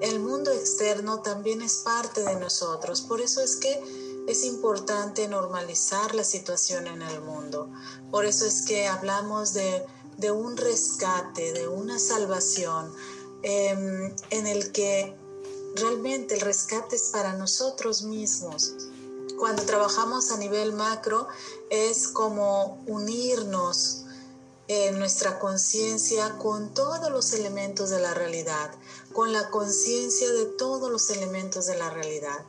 el mundo externo también es parte de nosotros. Por eso es que es importante normalizar la situación en el mundo. Por eso es que hablamos de, un rescate, de una salvación, em, en el que realmente el rescate es para nosotros mismos. Cuando trabajamos a nivel macro es como unirnos en nuestra conciencia con todos los elementos de la realidad, con la conciencia de todos los elementos de la realidad.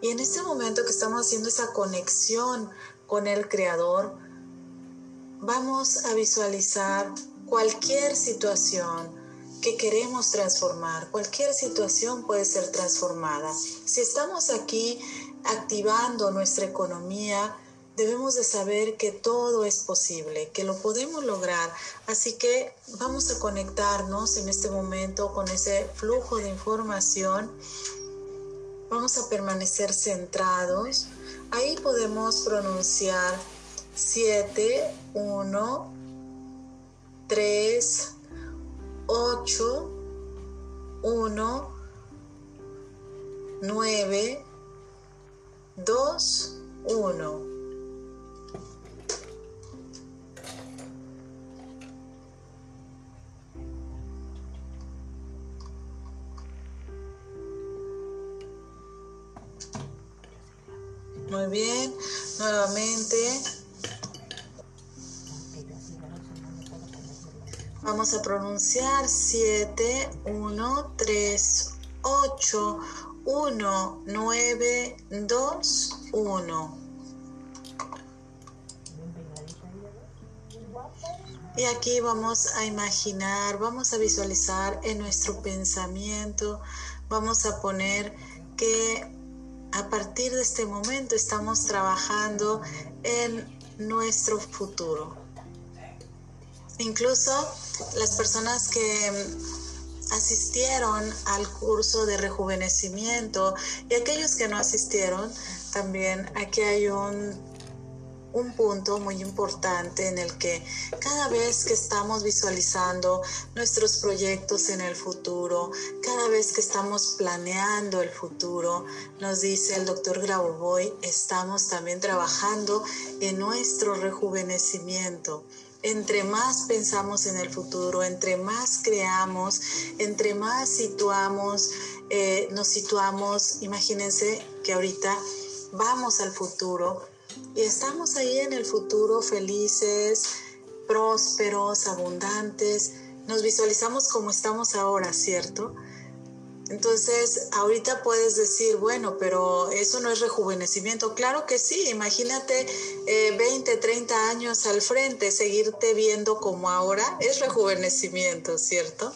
Y en este momento que estamos haciendo esa conexión con el Creador, vamos a visualizar cualquier situación, que queremos transformar. Cualquier situación puede ser transformada. Si estamos aquí activando nuestra economía, debemos de saber que todo es posible, que lo podemos lograr. Así que vamos a conectarnos en este momento con ese flujo de información. Vamos a permanecer centrados. Ahí podemos pronunciar 7, 1, 3, 8, 1, 9, 2, 1. Muy bien, nuevamente. Vamos a pronunciar 7, 1, 3, 8, 1, 9, 2, 1. Y aquí vamos a imaginar, vamos a visualizar en nuestro pensamiento, vamos a poner que a partir de este momento estamos trabajando en nuestro futuro. Incluso las personas que asistieron al curso de rejuvenecimiento y aquellos que no asistieron, también aquí hay un, un punto muy importante en el que cada vez que estamos visualizando nuestros proyectos en el futuro, cada vez que estamos planeando el futuro, nos dice el doctor Grauboy, estamos también trabajando en nuestro rejuvenecimiento. Entre más pensamos en el futuro, entre más creamos, entre más situamos, eh, nos situamos, imagínense que ahorita vamos al futuro y estamos ahí en el futuro felices, prósperos, abundantes, nos visualizamos como estamos ahora, ¿cierto? Entonces, ahorita puedes decir, bueno, pero eso no es rejuvenecimiento. Claro que sí, imagínate 20, eh, 30 años al frente, seguirte viendo como ahora, es rejuvenecimiento, ¿cierto?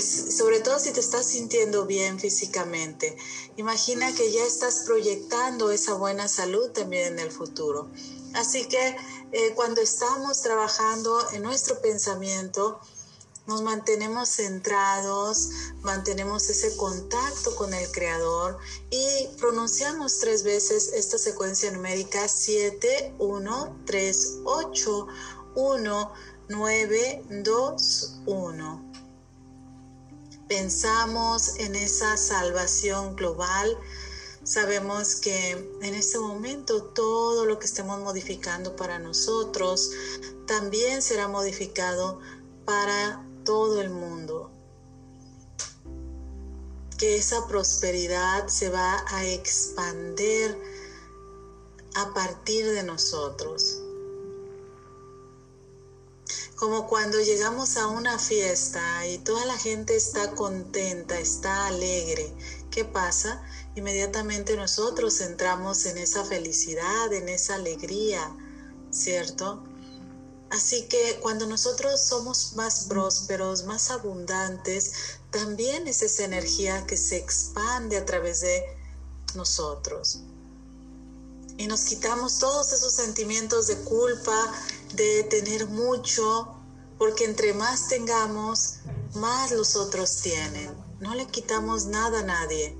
sobre todo si te estás sintiendo bien físicamente. Imagina que ya estás proyectando esa buena salud también en el futuro. Así que eh, cuando estamos trabajando en nuestro pensamiento, nos mantenemos centrados, mantenemos ese contacto con el Creador y pronunciamos tres veces esta secuencia numérica 7, 1, 3, 8, 1, 9, 2, 1. Pensamos en esa salvación global. Sabemos que en este momento todo lo que estemos modificando para nosotros también será modificado para todo el mundo. Que esa prosperidad se va a expander a partir de nosotros. Como cuando llegamos a una fiesta y toda la gente está contenta, está alegre. ¿Qué pasa? Inmediatamente nosotros entramos en esa felicidad, en esa alegría, ¿cierto? Así que cuando nosotros somos más prósperos, más abundantes, también es esa energía que se expande a través de nosotros. Y nos quitamos todos esos sentimientos de culpa, de tener mucho, porque entre más tengamos, más los otros tienen. No le quitamos nada a nadie.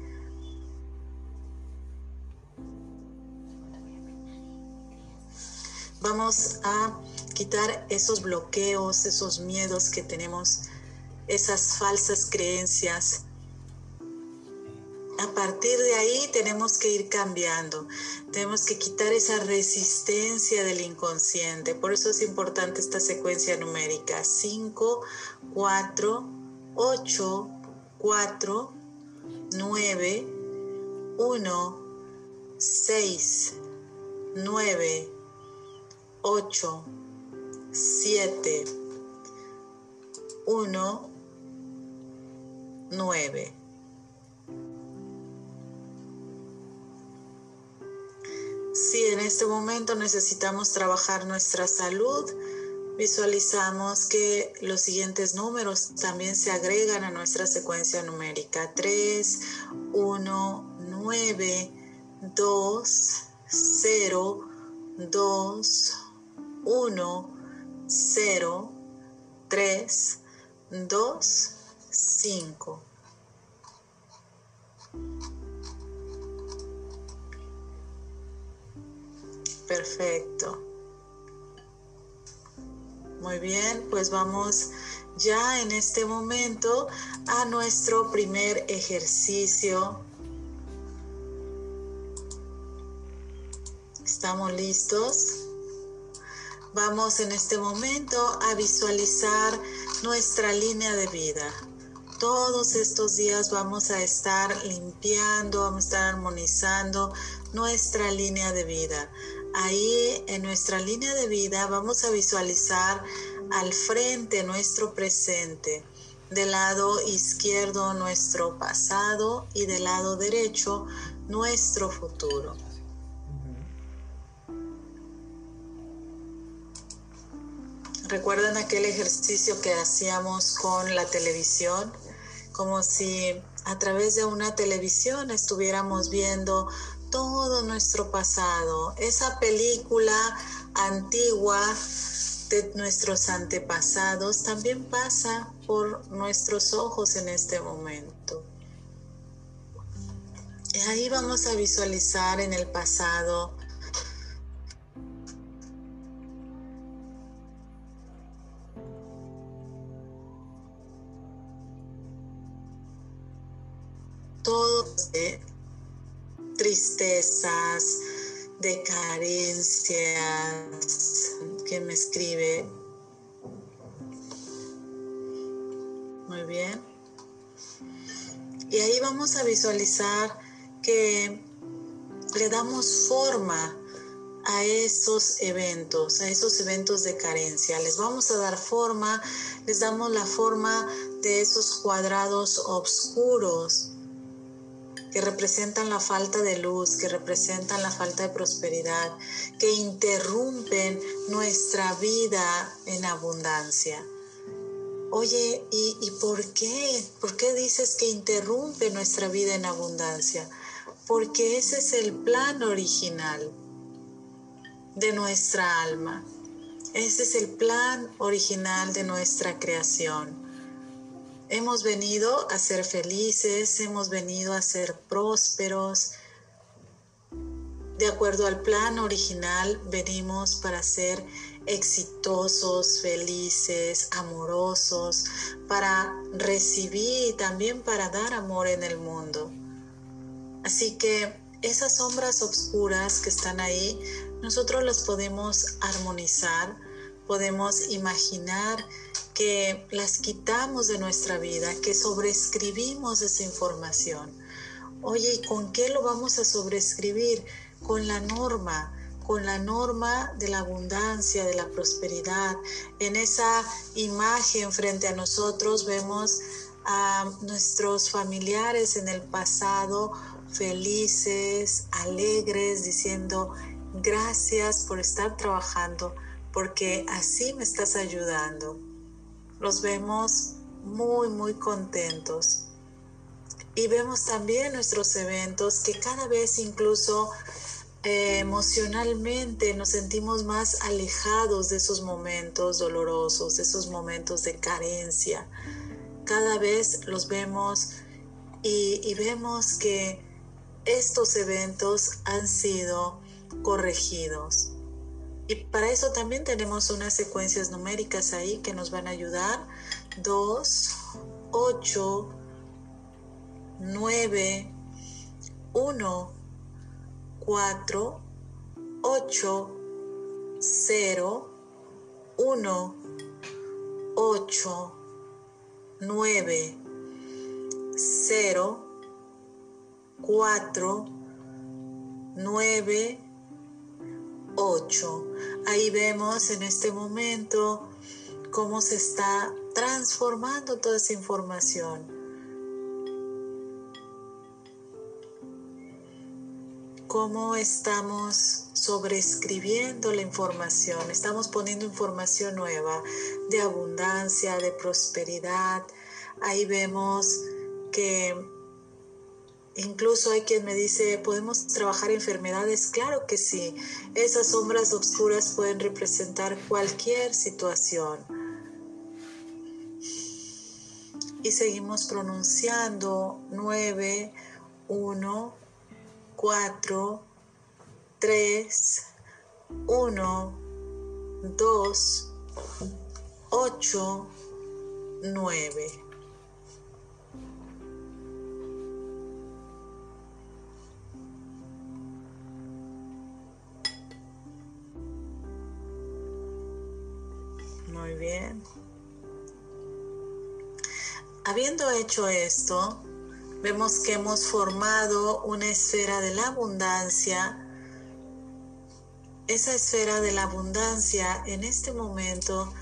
Vamos a quitar esos bloqueos, esos miedos que tenemos, esas falsas creencias a partir de ahí tenemos que ir cambiando, tenemos que quitar esa resistencia del inconsciente. Por eso es importante esta secuencia numérica. 5, 4, 8, 4, 9, 1, 6, 9, 8, 7, 1, 9. Si en este momento necesitamos trabajar nuestra salud, visualizamos que los siguientes números también se agregan a nuestra secuencia numérica. 3, 1, 9, 2, 0, 2, 1, 0, 3, 2, 5. Perfecto. Muy bien, pues vamos ya en este momento a nuestro primer ejercicio. ¿Estamos listos? Vamos en este momento a visualizar nuestra línea de vida. Todos estos días vamos a estar limpiando, vamos a estar armonizando nuestra línea de vida. Ahí en nuestra línea de vida vamos a visualizar al frente nuestro presente, del lado izquierdo nuestro pasado y del lado derecho nuestro futuro. ¿Recuerdan aquel ejercicio que hacíamos con la televisión? Como si a través de una televisión estuviéramos viendo todo nuestro pasado, esa película antigua de nuestros antepasados también pasa por nuestros ojos en este momento. Y ahí vamos a visualizar en el pasado tristezas, de carencias. ¿Quién me escribe? Muy bien. Y ahí vamos a visualizar que le damos forma a esos eventos, a esos eventos de carencia. Les vamos a dar forma, les damos la forma de esos cuadrados oscuros que representan la falta de luz, que representan la falta de prosperidad, que interrumpen nuestra vida en abundancia. Oye, ¿y, por qué? ¿Por qué dices que interrumpe nuestra vida en abundancia? Porque ese es el plan original de nuestra alma. Ese es el plan original de nuestra creación. Hemos venido a ser felices, hemos venido a ser prósperos. De acuerdo al plan original, venimos para ser exitosos, felices, amorosos, para recibir y también para dar amor en el mundo. Así que esas sombras oscuras que están ahí, nosotros las podemos armonizar, podemos imaginar que las quitamos de nuestra vida, que sobreescribimos esa información. Oye, ¿y con qué lo vamos a sobreescribir? Con la norma, con la norma de la abundancia, de la prosperidad. En esa imagen frente a nosotros vemos a nuestros familiares en el pasado felices, alegres, diciendo gracias por estar trabajando, porque así me estás ayudando los vemos muy, muy contentos. Y vemos también nuestros eventos que cada vez incluso eh, emocionalmente nos sentimos más alejados de esos momentos dolorosos, de esos momentos de carencia. Cada vez los vemos y, y vemos que estos eventos han sido corregidos. Y para eso también tenemos unas secuencias numéricas ahí que nos van a ayudar. 2, 8, 9, 1, 4, 8, 0, 1, 8, 9, 0, 4, 9, 8. Ahí vemos en este momento cómo se está transformando toda esa información. Cómo estamos sobreescribiendo la información, estamos poniendo información nueva de abundancia, de prosperidad. Ahí vemos que Incluso hay quien me dice, ¿podemos trabajar enfermedades? Claro que sí. Esas sombras oscuras pueden representar cualquier situación. Y seguimos pronunciando 9, 1, 4, 3, 1, 2, 8, 9. Muy bien. Habiendo hecho esto, vemos que hemos formado una esfera de la abundancia. Esa esfera de la abundancia en este momento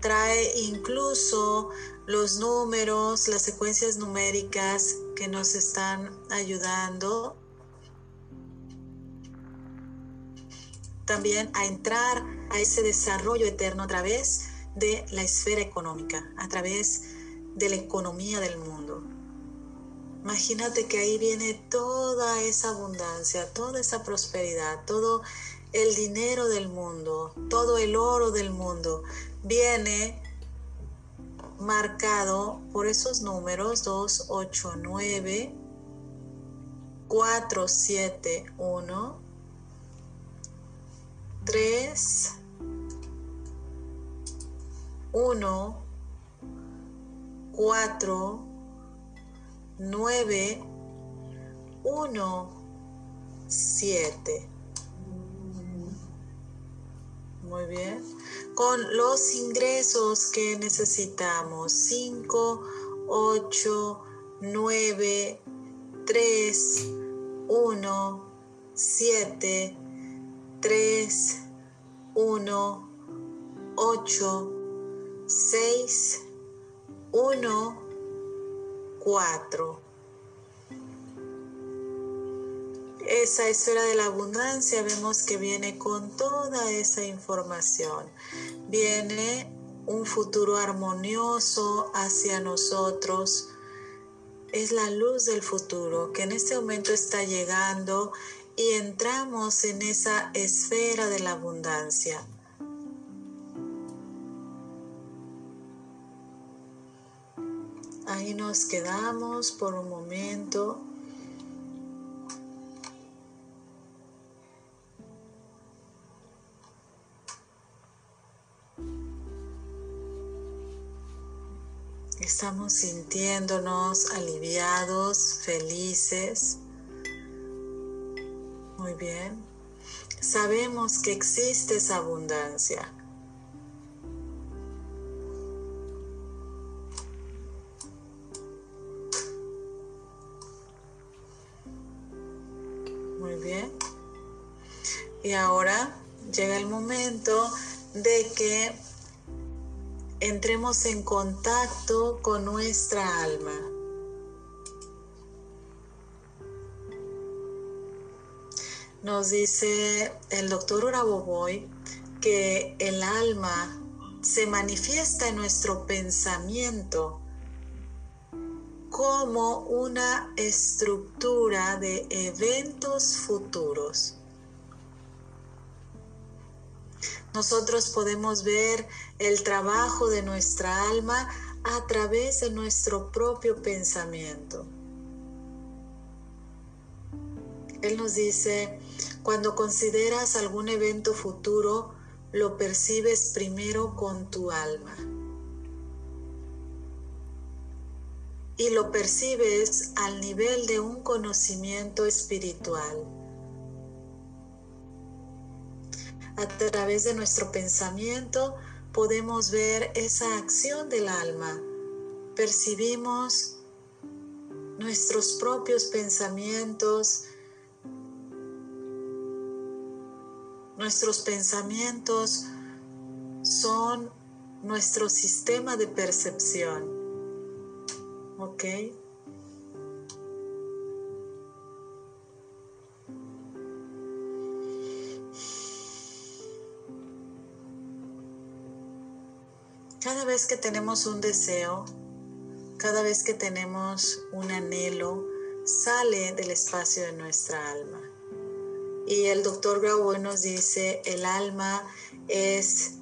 trae incluso los números, las secuencias numéricas que nos están ayudando también a entrar a ese desarrollo eterno a través de la esfera económica, a través de la economía del mundo. Imagínate que ahí viene toda esa abundancia, toda esa prosperidad, todo el dinero del mundo, todo el oro del mundo, viene marcado por esos números 2, 8, 9, 4, 7, 1, 3, 1, 4, 9, 1, 7. Muy bien. Con los ingresos que necesitamos. 5, 8, 9, 3, 1, 7, 3, 1, 8, 6, 1, 4. Esa esfera de la abundancia vemos que viene con toda esa información. Viene un futuro armonioso hacia nosotros. Es la luz del futuro que en este momento está llegando y entramos en esa esfera de la abundancia. Ahí nos quedamos por un momento. Estamos sintiéndonos aliviados, felices. Muy bien. Sabemos que existe esa abundancia. Y ahora llega el momento de que entremos en contacto con nuestra alma. Nos dice el doctor Uraboboy que el alma se manifiesta en nuestro pensamiento como una estructura de eventos futuros. Nosotros podemos ver el trabajo de nuestra alma a través de nuestro propio pensamiento. Él nos dice, cuando consideras algún evento futuro, lo percibes primero con tu alma. y lo percibes al nivel de un conocimiento espiritual. A través de nuestro pensamiento podemos ver esa acción del alma. Percibimos nuestros propios pensamientos. Nuestros pensamientos son nuestro sistema de percepción. ¿Ok? Cada vez que tenemos un deseo, cada vez que tenemos un anhelo, sale del espacio de nuestra alma. Y el doctor Grauboy nos dice, el alma es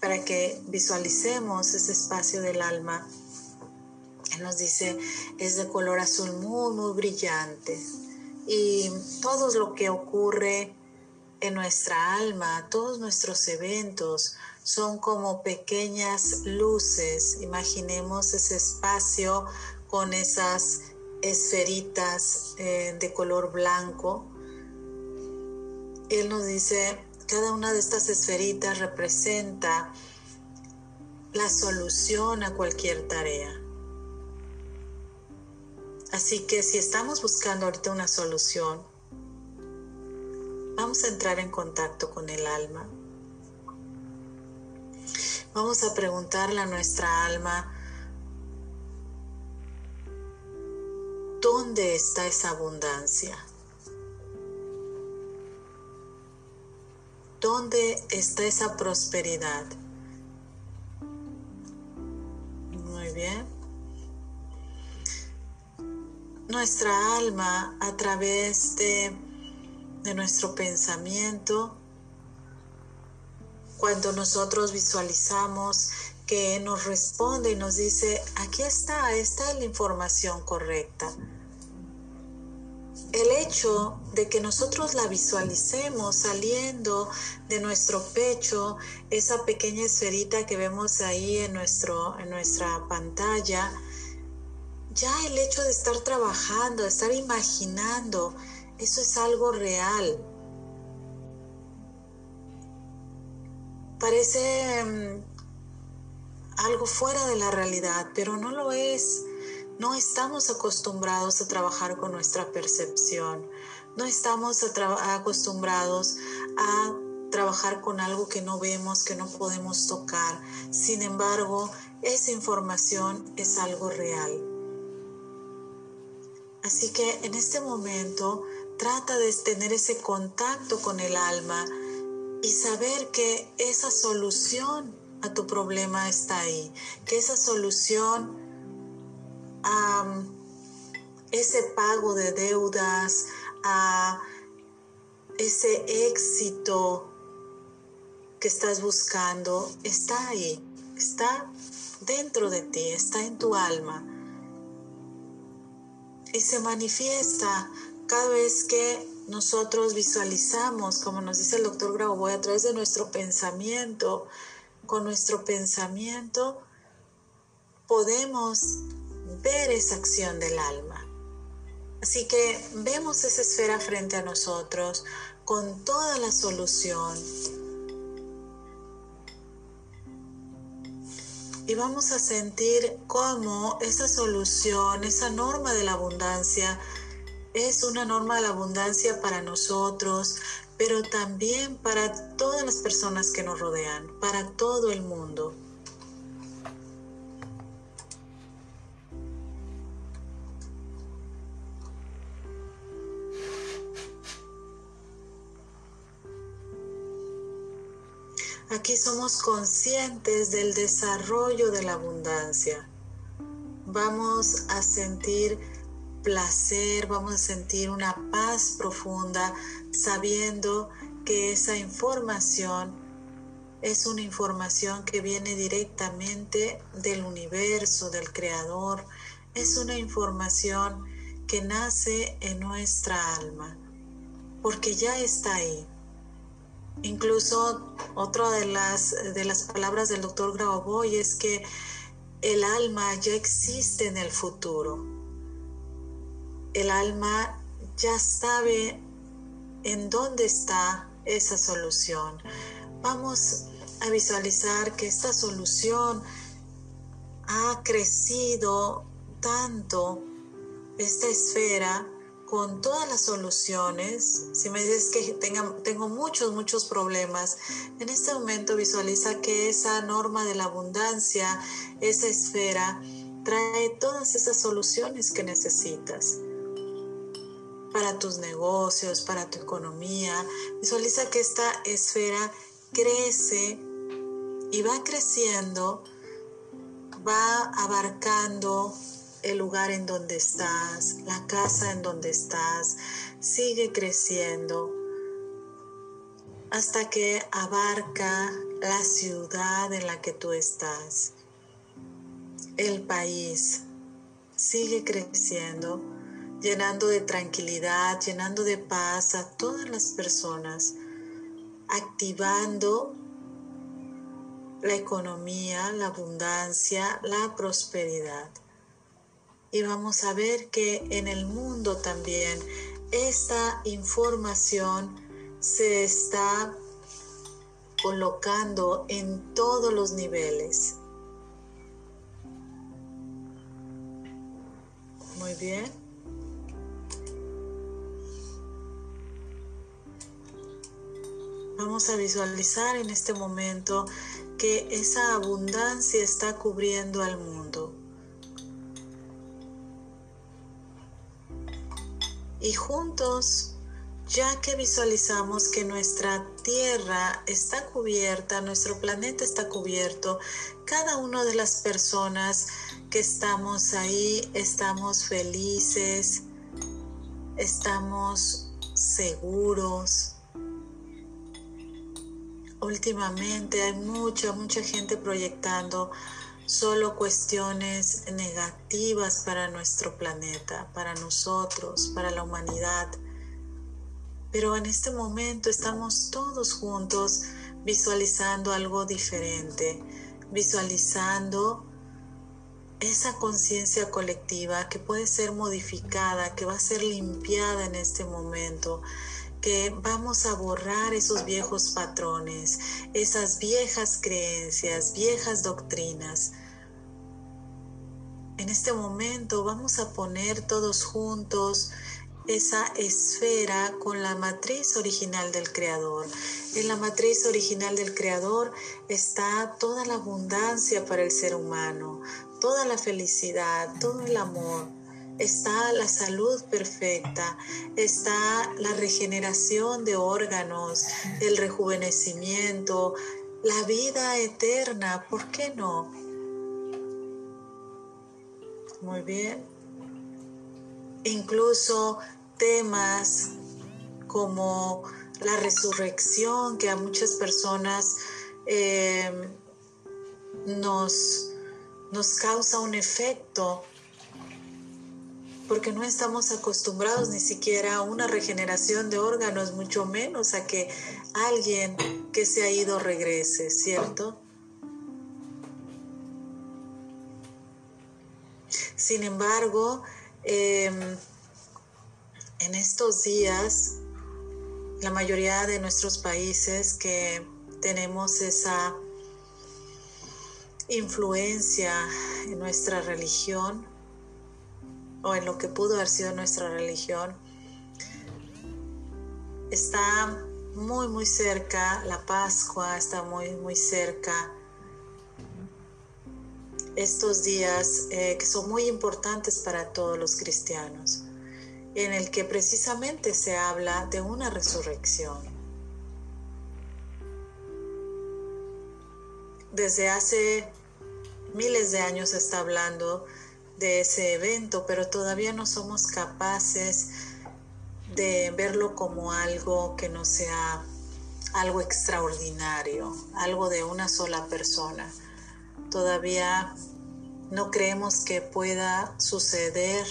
para que visualicemos ese espacio del alma. Él nos dice, es de color azul muy, muy brillante. Y todo lo que ocurre en nuestra alma, todos nuestros eventos son como pequeñas luces. Imaginemos ese espacio con esas esferitas eh, de color blanco. Él nos dice, cada una de estas esferitas representa la solución a cualquier tarea. Así que si estamos buscando ahorita una solución, vamos a entrar en contacto con el alma. Vamos a preguntarle a nuestra alma, ¿dónde está esa abundancia? ¿Dónde está esa prosperidad? Muy bien. Nuestra alma a través de, de nuestro pensamiento, cuando nosotros visualizamos que nos responde y nos dice, aquí está, esta es la información correcta el hecho de que nosotros la visualicemos saliendo de nuestro pecho, esa pequeña esferita que vemos ahí en, nuestro, en nuestra pantalla, ya el hecho de estar trabajando, de estar imaginando, eso es algo real. Parece mm, algo fuera de la realidad, pero no lo es no estamos acostumbrados a trabajar con nuestra percepción. No estamos acostumbrados a trabajar con algo que no vemos, que no podemos tocar. Sin embargo, esa información es algo real. Así que en este momento trata de tener ese contacto con el alma y saber que esa solución a tu problema está ahí, que esa solución a ese pago de deudas, a ese éxito que estás buscando, está ahí, está dentro de ti, está en tu alma. Y se manifiesta cada vez que nosotros visualizamos, como nos dice el doctor Grauboy, a través de nuestro pensamiento, con nuestro pensamiento podemos ver esa acción del alma. Así que vemos esa esfera frente a nosotros con toda la solución. Y vamos a sentir cómo esa solución, esa norma de la abundancia, es una norma de la abundancia para nosotros, pero también para todas las personas que nos rodean, para todo el mundo. Aquí somos conscientes del desarrollo de la abundancia. Vamos a sentir placer, vamos a sentir una paz profunda sabiendo que esa información es una información que viene directamente del universo, del creador. Es una información que nace en nuestra alma, porque ya está ahí. Incluso otra de las, de las palabras del doctor Grauboy es que el alma ya existe en el futuro. El alma ya sabe en dónde está esa solución. Vamos a visualizar que esta solución ha crecido tanto, esta esfera, con todas las soluciones, si me dices que tengo muchos, muchos problemas, en este momento visualiza que esa norma de la abundancia, esa esfera, trae todas esas soluciones que necesitas para tus negocios, para tu economía. Visualiza que esta esfera crece y va creciendo, va abarcando el lugar en donde estás, la casa en donde estás, sigue creciendo hasta que abarca la ciudad en la que tú estás. El país sigue creciendo, llenando de tranquilidad, llenando de paz a todas las personas, activando la economía, la abundancia, la prosperidad y vamos a ver que en el mundo también esta información se está colocando en todos los niveles. Muy bien. Vamos a visualizar en este momento que esa abundancia está cubriendo al mundo. y juntos, ya que visualizamos que nuestra Tierra está cubierta, nuestro planeta está cubierto, cada una de las personas que estamos ahí estamos felices, estamos seguros. Últimamente hay mucha, mucha gente proyectando solo cuestiones negativas para nuestro planeta, para nosotros, para la humanidad. Pero en este momento estamos todos juntos visualizando algo diferente, visualizando esa conciencia colectiva que puede ser modificada, que va a ser limpiada en este momento, que vamos a borrar esos viejos patrones, esas viejas creencias, viejas doctrinas, en este momento vamos a poner todos juntos esa esfera con la matriz original del Creador. En la matriz original del Creador está toda la abundancia para el ser humano, toda la felicidad, todo el amor. Está la salud perfecta, está la regeneración de órganos, el rejuvenecimiento, la vida eterna, ¿por qué no? Muy bien. Incluso temas como la resurrección que a muchas personas em, nos, nos causa un efecto porque no estamos acostumbrados ni siquiera a una regeneración de órganos, mucho menos a que alguien que se ha ido regrese, ¿cierto? Sin embargo, em, en estos días, la mayoría de nuestros países que tenemos esa influencia en nuestra religión o en lo que pudo haber sido nuestra religión, está muy muy cerca, la Pascua está muy muy cerca, estos días eh, que son muy importantes para todos los cristianos, en el que precisamente se habla de una resurrección. Desde hace miles de años se está hablando de ese evento, pero todavía no somos capaces de verlo como algo que no sea algo extraordinario, algo de una sola persona todavía no creemos que pueda suceder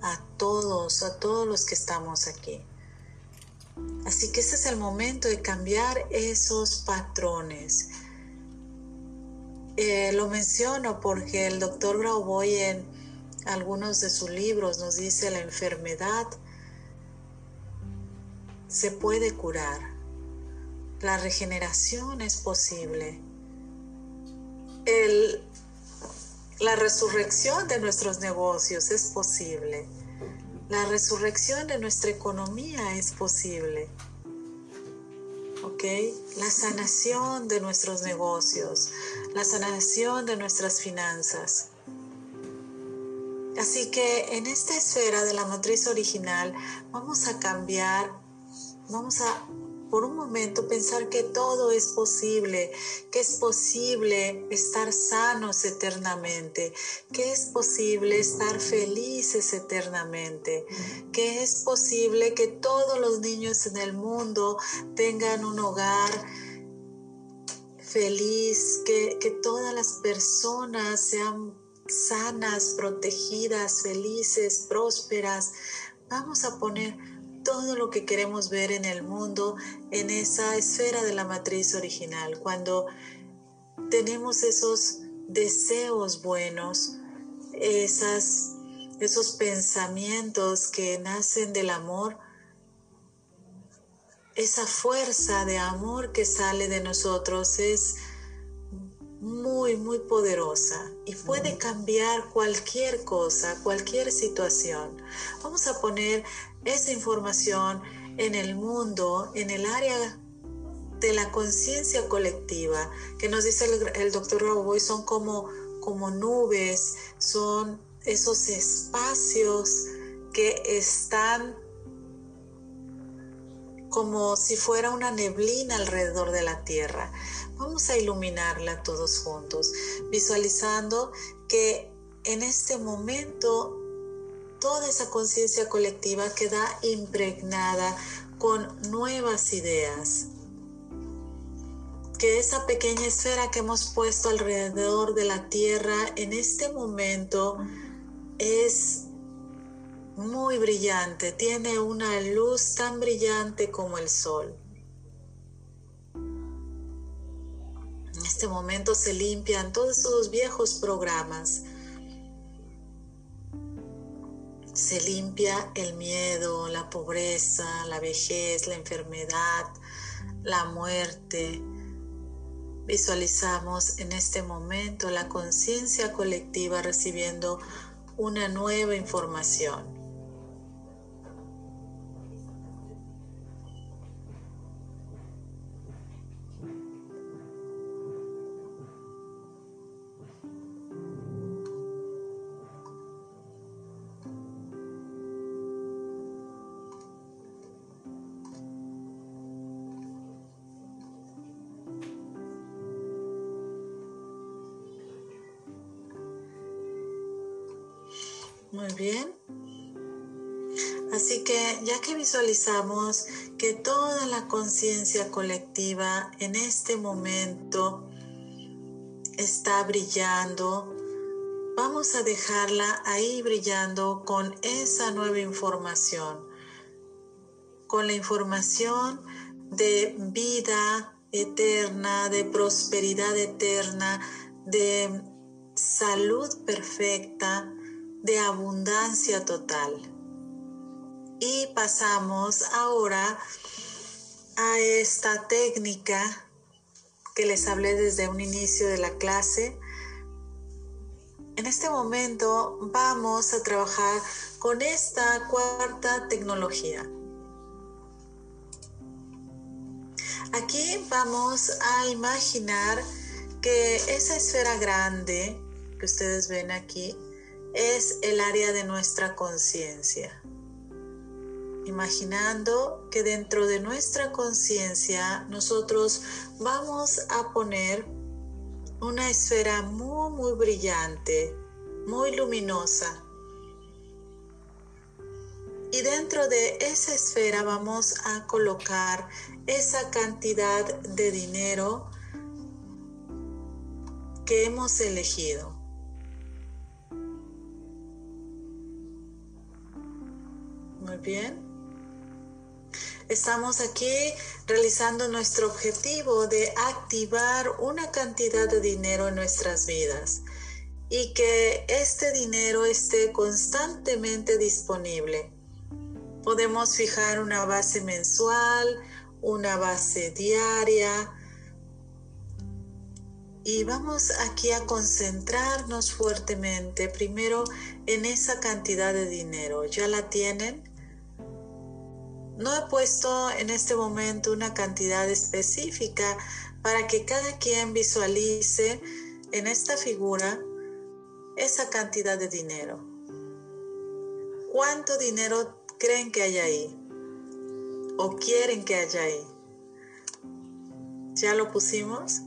a todos, a todos los que estamos aquí. Así que ese es el momento de cambiar esos patrones. Eh, lo menciono porque el doctor Grauboy en algunos de sus libros nos dice la enfermedad se puede curar. La regeneración es posible. la resurrección de nuestros negocios es posible. La resurrección de nuestra economía es posible. La sanación de nuestros negocios, la sanación de nuestras finanzas. Así que en esta esfera de la matriz original vamos a cambiar, vamos a por un momento pensar que todo es posible, que es posible estar sanos eternamente, que es posible estar felices eternamente, que es posible que todos los niños en el mundo tengan un hogar feliz, que, que todas las personas sean sanas, protegidas, felices, prósperas. Vamos a poner todo lo que queremos ver en el mundo en esa esfera de la matriz original. Cuando tenemos esos deseos buenos, esas, esos pensamientos que nacen del amor, esa fuerza de amor que sale de nosotros es muy, muy poderosa y puede cambiar cualquier cosa, cualquier situación. Vamos a poner esa información en el mundo, en el área de la conciencia colectiva, que nos dice el, doctor Roboy, son como, como nubes, son esos espacios que están como si fuera una neblina alrededor de la Tierra. Vamos a iluminarla todos juntos, visualizando que en este momento toda esa conciencia colectiva queda impregnada con nuevas ideas. Que esa pequeña esfera que hemos puesto alrededor de la Tierra en este momento es muy brillante, tiene una luz tan brillante como el sol. En este momento se limpian todos esos viejos programas se limpia el miedo, la pobreza, la vejez, la enfermedad, la muerte. Visualizamos en este momento la conciencia colectiva recibiendo una nueva información. Visualizamos que toda la conciencia colectiva en este momento está brillando, vamos a dejarla ahí brillando con esa nueva información, con la información de vida eterna, de prosperidad eterna, de salud perfecta, de abundancia total. Y pasamos ahora a esta técnica que les hablé desde un inicio de la clase. En este momento vamos a trabajar con esta cuarta tecnología. Aquí vamos a imaginar que esa esfera grande que ustedes ven aquí es el área de nuestra conciencia. Imaginando que dentro de nuestra conciencia nosotros vamos a poner una esfera muy, muy brillante, muy luminosa. Y dentro de esa esfera vamos a colocar esa cantidad de dinero que hemos elegido. Muy bien. Estamos aquí realizando nuestro objetivo de activar una cantidad de dinero en nuestras vidas y que este dinero esté constantemente disponible. Podemos fijar una base mensual, una base diaria, y vamos aquí a concentrarnos fuertemente primero en esa cantidad de dinero. ¿Ya la tienen? No he puesto en este momento una cantidad específica para que cada quien visualice en esta figura esa cantidad de dinero. ¿Cuánto dinero creen que hay ahí? ¿O quieren que haya ahí? ¿Ya lo pusimos?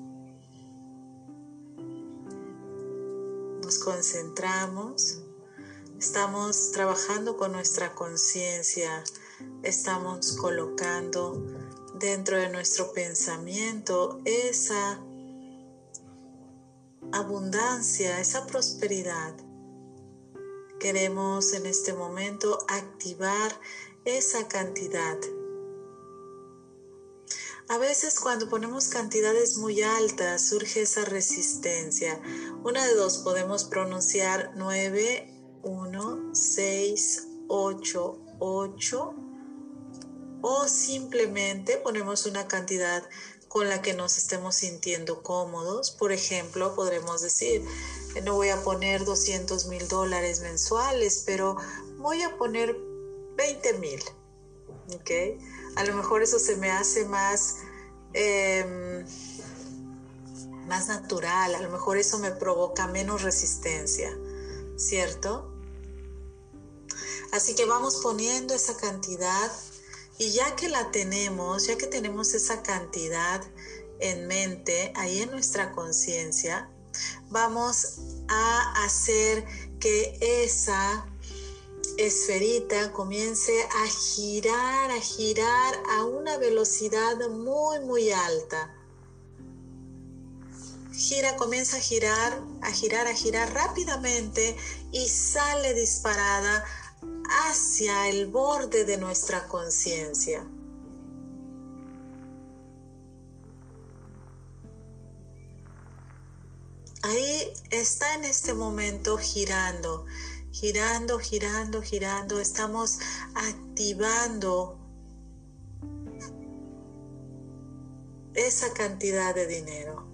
nos concentramos, estamos trabajando con nuestra conciencia, estamos colocando dentro de nuestro pensamiento esa abundancia, esa prosperidad. Queremos en este momento activar esa cantidad a veces cuando ponemos cantidades muy altas surge esa resistencia. Una de dos, podemos pronunciar 9, 1, 6, 8, 8 o simplemente ponemos una cantidad con la que nos estemos sintiendo cómodos. Por ejemplo, podremos decir, no voy a poner 200 mil dólares mensuales, pero voy a poner 20 mil. ¿Ok? A lo mejor eso se me hace más, em, más natural, a lo mejor eso me provoca menos resistencia, ¿cierto? Así que vamos poniendo esa cantidad y ya que la tenemos, ya que tenemos esa cantidad en mente, ahí en nuestra conciencia, vamos a hacer que esa esferita comience a girar, a girar a una velocidad muy, muy alta. Gira, comienza a girar, a girar, a girar rápidamente y sale disparada hacia el borde de nuestra conciencia. Ahí está en este momento girando girando, girando, girando, estamos activando esa cantidad de dinero.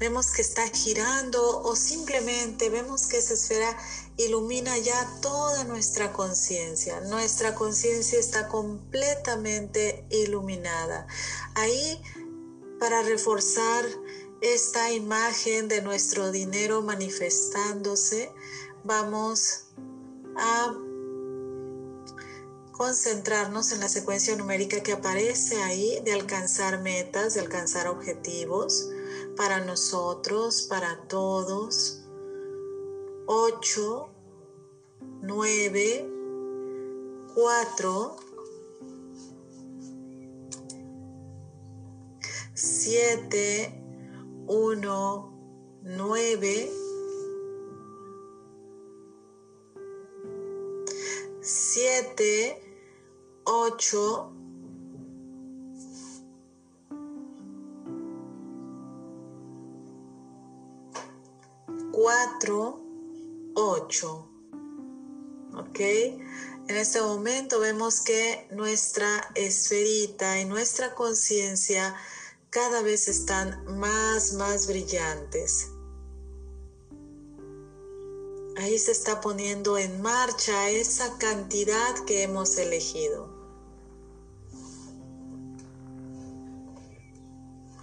Vemos que está girando o simplemente vemos que esa esfera ilumina ya toda nuestra conciencia. Nuestra conciencia está completamente iluminada. Ahí para reforzar esta imagen de nuestro dinero manifestándose, vamos a concentrarnos en la secuencia numérica que aparece ahí de alcanzar metas, de alcanzar objetivos para nosotros, para todos. 8, 9, 4, 7, 1, 9, 7, 8, 4, 8. ¿Ok? En este momento vemos que nuestra esferita y nuestra conciencia cada vez están más, más brillantes. Ahí se está poniendo en marcha esa cantidad que hemos elegido.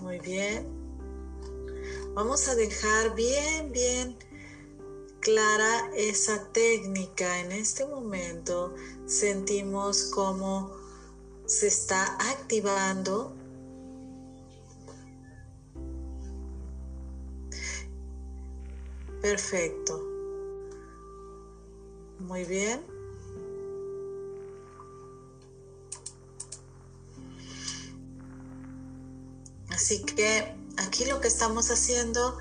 Muy bien. Vamos a dejar bien, bien clara esa técnica. En este momento sentimos cómo se está activando Perfecto. Muy bien. Así que aquí lo que estamos haciendo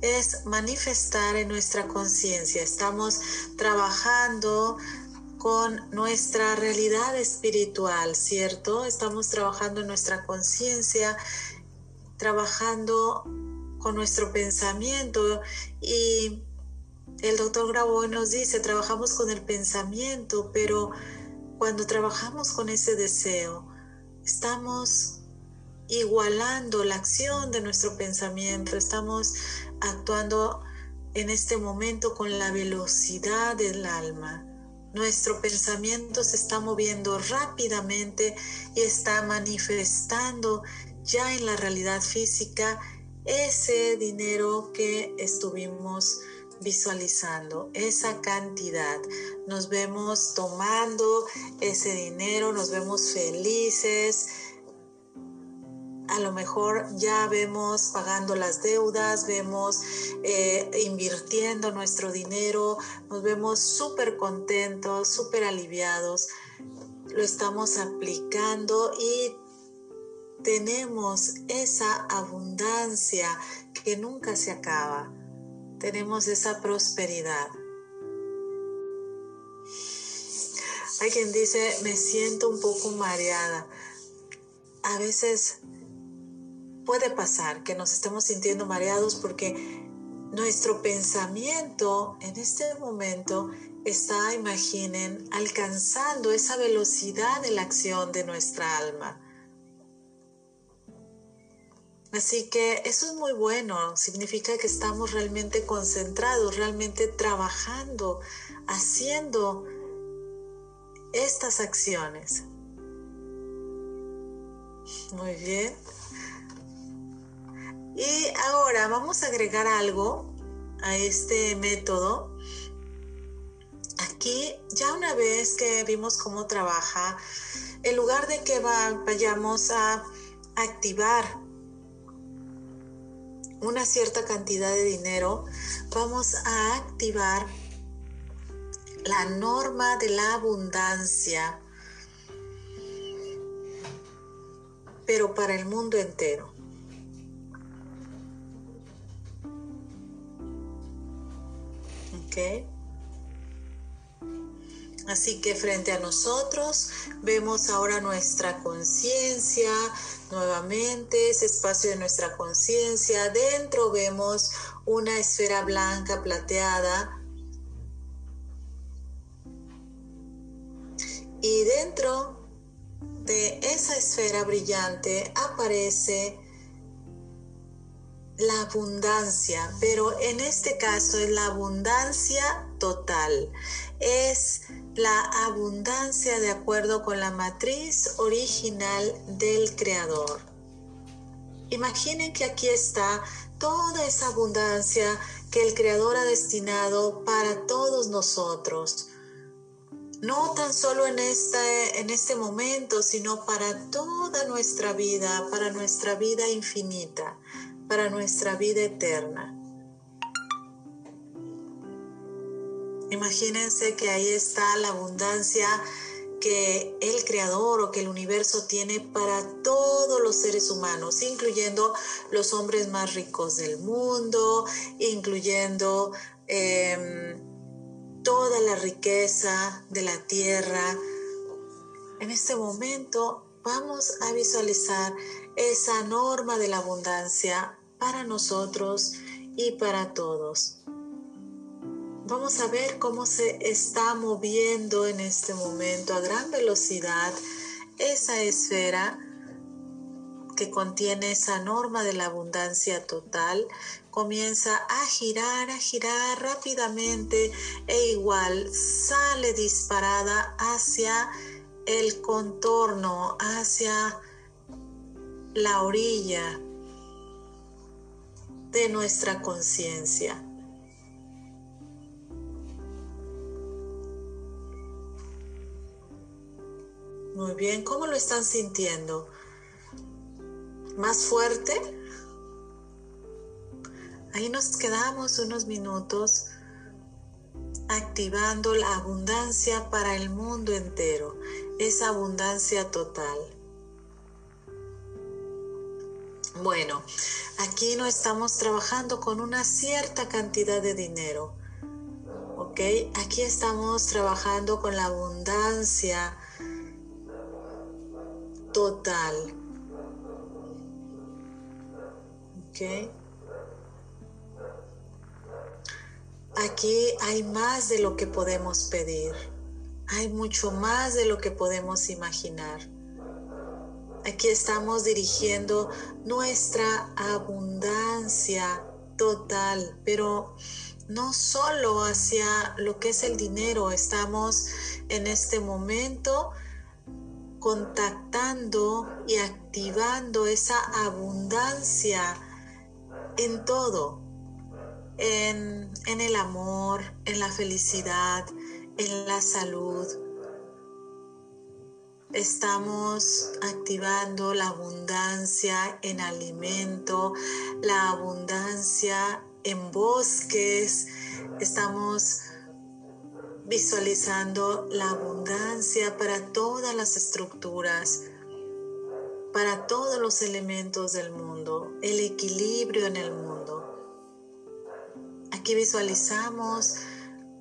es manifestar en nuestra conciencia. Estamos trabajando con nuestra realidad espiritual, ¿cierto? Estamos trabajando en nuestra conciencia, trabajando con nuestro pensamiento y el doctor Grabo nos dice, trabajamos con el pensamiento, pero cuando trabajamos con ese deseo, estamos igualando la acción de nuestro pensamiento, estamos actuando en este momento con la velocidad del alma. Nuestro pensamiento se está moviendo rápidamente y está manifestando ya en la realidad física ese dinero que estuvimos visualizando esa cantidad. Nos vemos tomando ese dinero, nos vemos felices. A lo mejor ya vemos pagando las deudas, vemos eh, invirtiendo nuestro dinero, nos vemos súper contentos, súper aliviados. Lo estamos aplicando y tenemos esa abundancia que nunca se acaba tenemos esa prosperidad. Hay quien dice, me siento un poco mareada. A veces puede pasar que nos estemos sintiendo mareados porque nuestro pensamiento en este momento está, imaginen, alcanzando esa velocidad de la acción de nuestra alma. Así que eso es muy bueno, significa que estamos realmente concentrados, realmente trabajando, haciendo estas acciones. Muy bien. Y ahora vamos a agregar algo a este método. Aquí, ya una vez que vimos cómo trabaja, en lugar de que vayamos a activar una cierta cantidad de dinero, vamos a activar la norma de la abundancia, pero para el mundo entero. ¿Ok? Así que frente a nosotros vemos ahora nuestra conciencia, nuevamente ese espacio de nuestra conciencia. Dentro vemos una esfera blanca plateada. Y dentro de esa esfera brillante aparece la abundancia, pero en este caso es la abundancia total. Es la abundancia de acuerdo con la matriz original del Creador. Imaginen que aquí está toda esa abundancia que el Creador ha destinado para todos nosotros. No tan solo en este, en este momento, sino para toda nuestra vida, para nuestra vida infinita, para nuestra vida eterna. Imagínense que ahí está la abundancia que el creador o que el universo tiene para todos los seres humanos, incluyendo los hombres más ricos del mundo, incluyendo em, toda la riqueza de la tierra. En este momento vamos a visualizar esa norma de la abundancia para nosotros y para todos. Vamos a ver cómo se está moviendo en este momento a gran velocidad esa esfera que contiene esa norma de la abundancia total comienza a girar, a girar rápidamente e igual sale disparada hacia el contorno, hacia la orilla de nuestra conciencia. Muy bien, ¿cómo lo están sintiendo? ¿Más fuerte? Ahí nos quedamos unos minutos activando la abundancia para el mundo entero, esa abundancia total. Bueno, aquí no estamos trabajando con una cierta cantidad de dinero. ¿Ok? Aquí estamos trabajando con la abundancia total. ¿Ok? Aquí hay más de lo que podemos pedir. Hay mucho más de lo que podemos imaginar. Aquí estamos dirigiendo nuestra abundancia total, pero no solo hacia lo que es el dinero, estamos en este momento contactando y activando esa abundancia en todo, en, en, el amor, en la felicidad, en la salud, Estamos activando la abundancia en alimento, la abundancia en bosques. Estamos visualizando la abundancia para todas las estructuras, para todos los elementos del mundo, el equilibrio en el mundo. Aquí visualizamos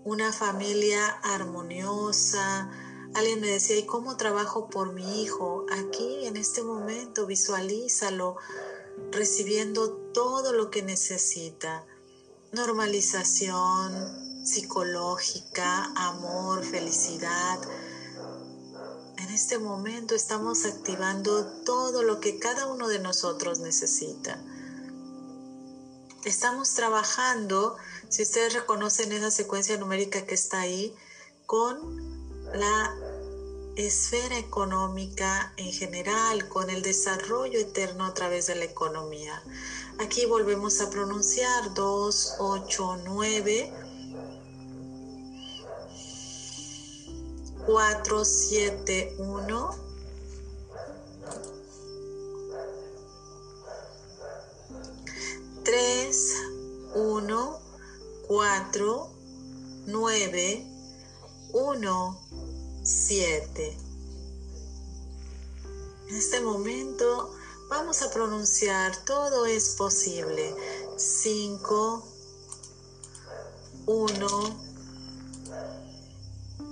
una familia armoniosa, Alguien me decía, ¿y cómo trabajo por mi hijo? Aquí en este momento visualízalo recibiendo todo lo que necesita. Normalización psicológica, amor, felicidad. En este momento estamos activando todo lo que cada uno de nosotros necesita. Estamos trabajando, si ustedes reconocen esa secuencia numérica que está ahí, con la esfera económica en general, con el desarrollo eterno a través de la economía. Aquí volvemos a pronunciar 2, 8, 9, 4, 7, 1. 3, 1, 4, 9, 1, 7. En este momento vamos a pronunciar todo es posible. 5, 1,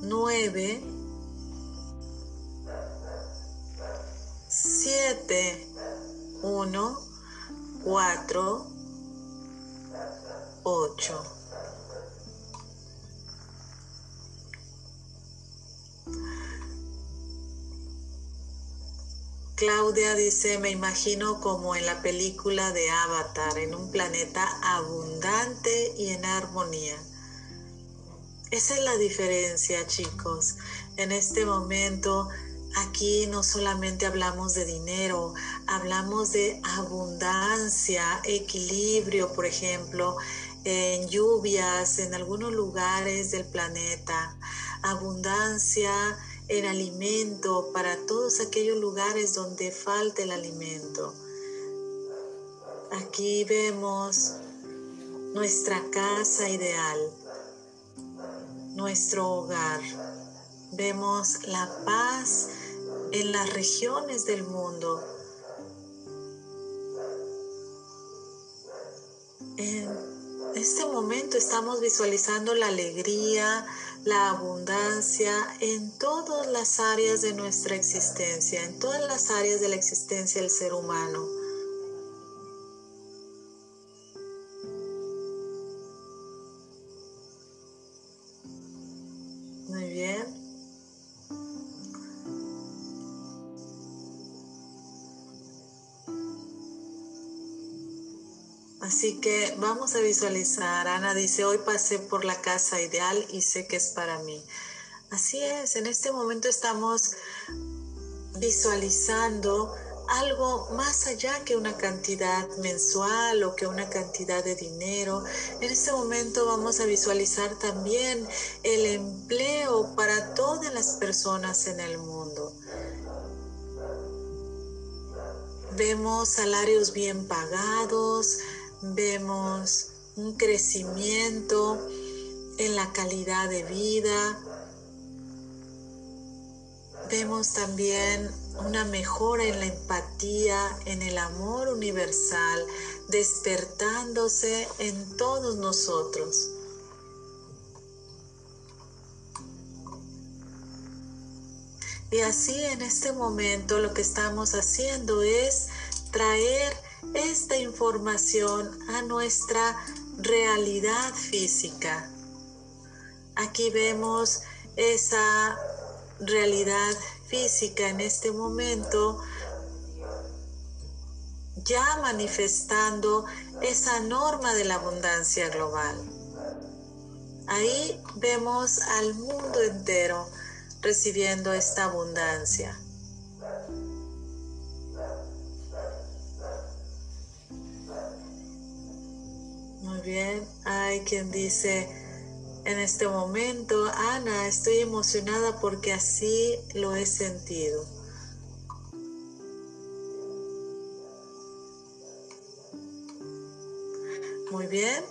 9, 7, 1, 4, 8. Claudia dice, me imagino como en la película de Avatar, en un planeta abundante y en armonía. Esa es la diferencia, chicos. En este momento, aquí no solamente hablamos de dinero, hablamos de abundancia, equilibrio, por ejemplo, en lluvias, en algunos lugares del planeta, abundancia en alimento para todos aquellos lugares donde falta el alimento. Aquí vemos nuestra casa ideal, nuestro hogar. Vemos la paz en las regiones del mundo. En este momento estamos visualizando la alegría, la abundancia en todas las áreas de nuestra existencia, en todas las áreas de la existencia del ser humano. Vamos a visualizar. Ana dice, hoy pasé por la casa ideal y sé que es para mí. Así es, en este momento estamos visualizando algo más allá que una cantidad mensual o que una cantidad de dinero. En este momento vamos a visualizar también el empleo para todas las personas en el mundo. Vemos salarios bien pagados, vemos un crecimiento en la calidad de vida, vemos también una mejora en la empatía, en el amor universal, despertándose en todos nosotros. Y así en este momento lo que estamos haciendo es traer esta información a nuestra realidad física. Aquí vemos esa realidad física en este momento ya manifestando esa norma de la abundancia global. Ahí vemos al mundo entero recibiendo esta abundancia. Muy bien, hay quien dice en este momento, Ana, estoy emocionada porque así lo he sentido. Muy bien,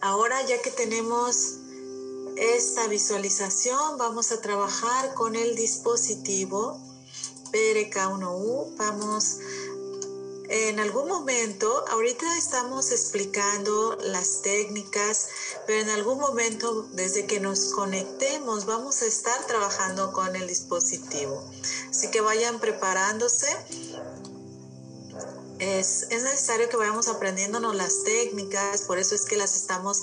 ahora ya que tenemos esta visualización vamos a trabajar con el dispositivo PRK1U. Vamos en algún momento, ahorita estamos explicando las técnicas, pero en algún momento, desde que nos conectemos, vamos a estar trabajando con el dispositivo. Así que vayan preparándose. Es, es necesario que vayamos aprendiéndonos las técnicas, por eso es que las estamos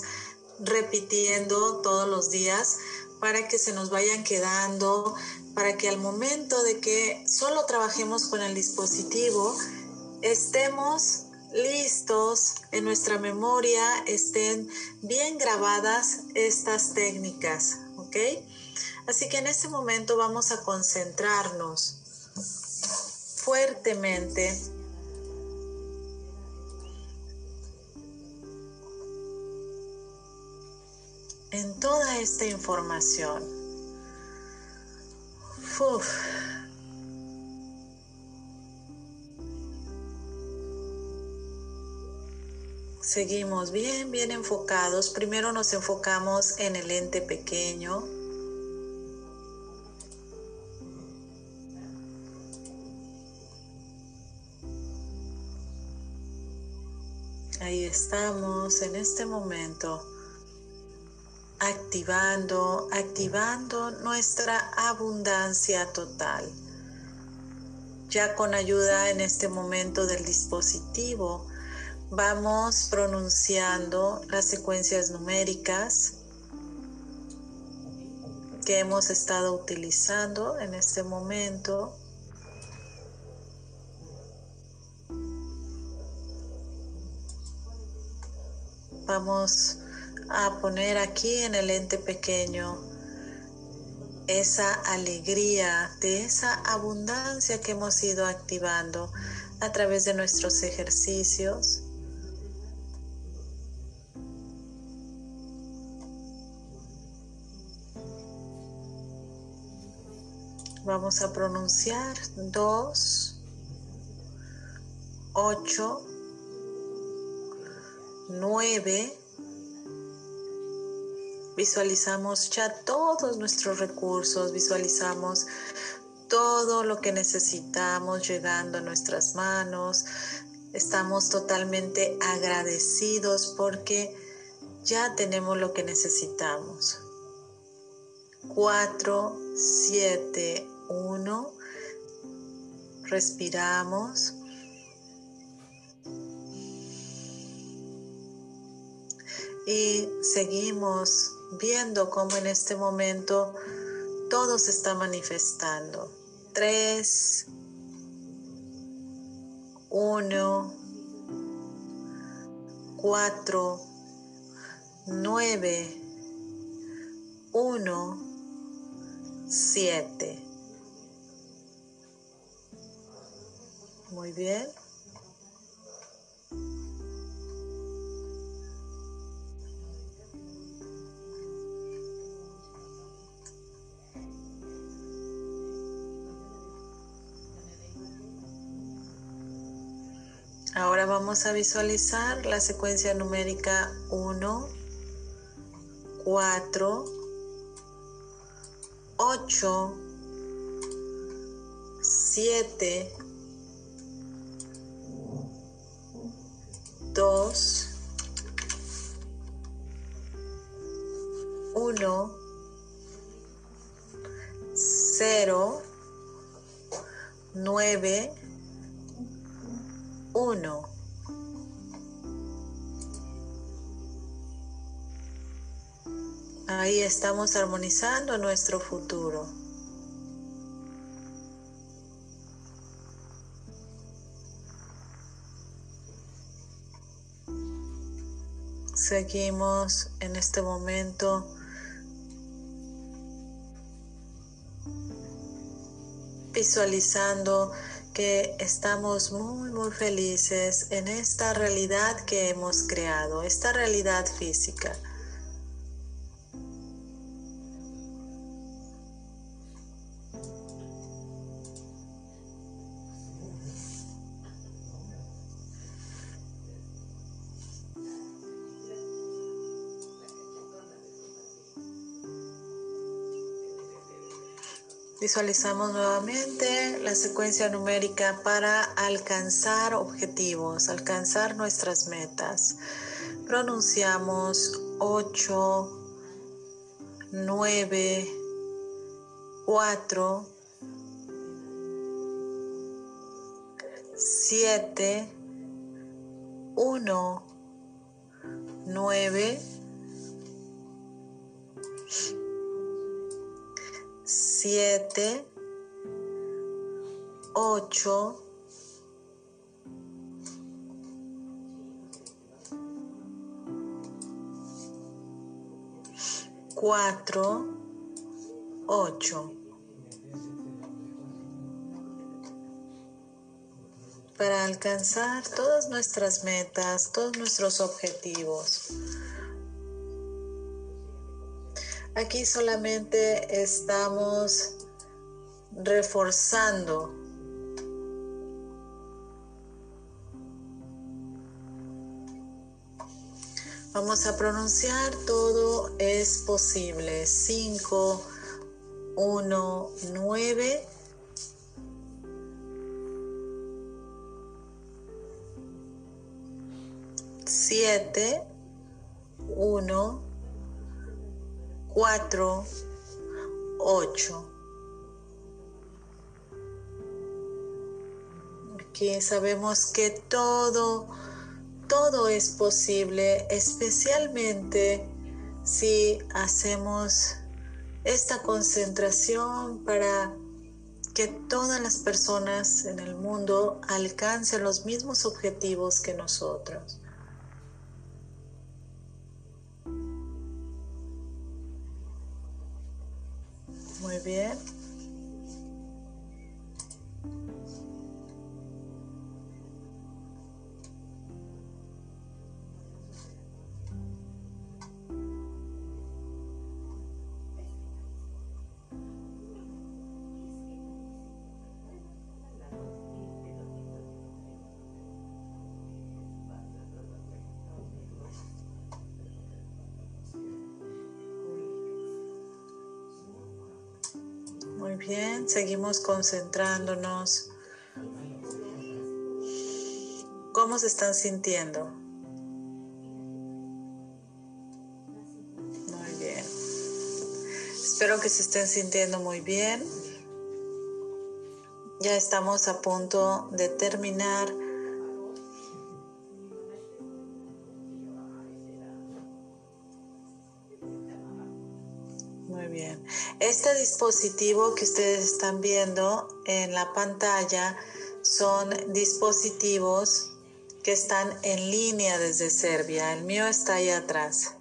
repitiendo todos los días para que se nos vayan quedando, para que al momento de que solo trabajemos con el dispositivo, estemos listos en nuestra memoria, estén bien grabadas estas técnicas, ¿ok? Así que en este momento vamos a concentrarnos fuertemente en toda esta información. Seguimos bien, bien enfocados. Primero nos enfocamos en el ente pequeño. Ahí estamos en este momento activando, activando nuestra abundancia total. Ya con ayuda en este momento del dispositivo, vamos pronunciando las secuencias numéricas que hemos estado utilizando en este momento. Vamos a poner aquí en el ente pequeño esa alegría de esa abundancia que hemos ido activando a través de nuestros ejercicios. Vamos a pronunciar dos, ocho, nueve, Visualizamos ya todos nuestros recursos, visualizamos todo lo que necesitamos llegando a nuestras manos. Estamos totalmente agradecidos porque ya tenemos lo que necesitamos. 4, 7, 1. Respiramos. Y seguimos viendo cómo en este momento todo se está manifestando. Tres, uno, cuatro, nueve, uno, siete. Muy bien. Ahora vamos a visualizar la secuencia numérica 1, 4, 8, 7, 2, 1, 0, 9, 1. Ahí estamos armonizando nuestro futuro. Seguimos en este momento visualizando que estamos muy, muy felices en esta realidad que hemos creado, esta realidad física. Visualizamos nuevamente la secuencia numérica para alcanzar objetivos, alcanzar nuestras metas. Pronunciamos 8, 9, 4, 7, 1, 9, 7, 8, 4, 8. Para alcanzar todas nuestras metas, todos nuestros objetivos. Aquí solamente estamos reforzando Vamos a pronunciar todo es posible. 5, 1, 9. Siete, uno, 4, 8. Aquí sabemos que todo, todo es posible, especialmente si hacemos esta concentración para que todas las personas en el mundo alcancen los mismos objetivos que nosotros. Muy bien. Bien, seguimos concentrándonos. ¿Cómo se están sintiendo? Muy bien. Espero que se estén sintiendo muy bien. Ya estamos a punto de terminar Este dispositivo que ustedes están viendo en la pantalla son dispositivos que están en línea desde Serbia. El mío está ahí atrás.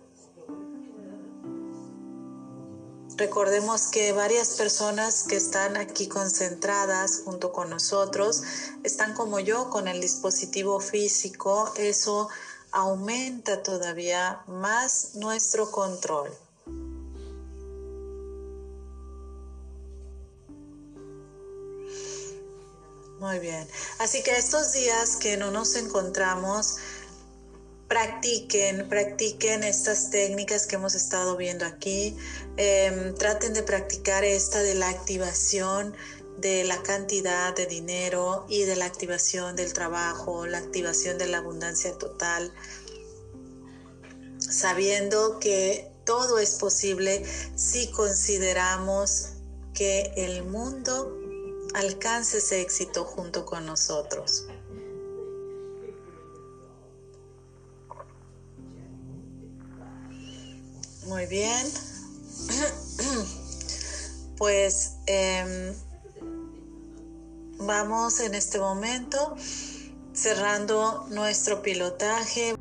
Recordemos que varias personas que están aquí concentradas junto con nosotros están como yo con el dispositivo físico. Eso aumenta todavía más nuestro control. Muy bien. Así que estos días que no nos encontramos, practiquen, practiquen estas técnicas que hemos estado viendo aquí. Em, traten de practicar esta de la activación de la cantidad de dinero y de la activación del trabajo, la activación de la abundancia total, sabiendo que todo es posible si consideramos que el mundo alcance ese éxito junto con nosotros. Muy bien. Pues em, vamos en este momento cerrando nuestro pilotaje.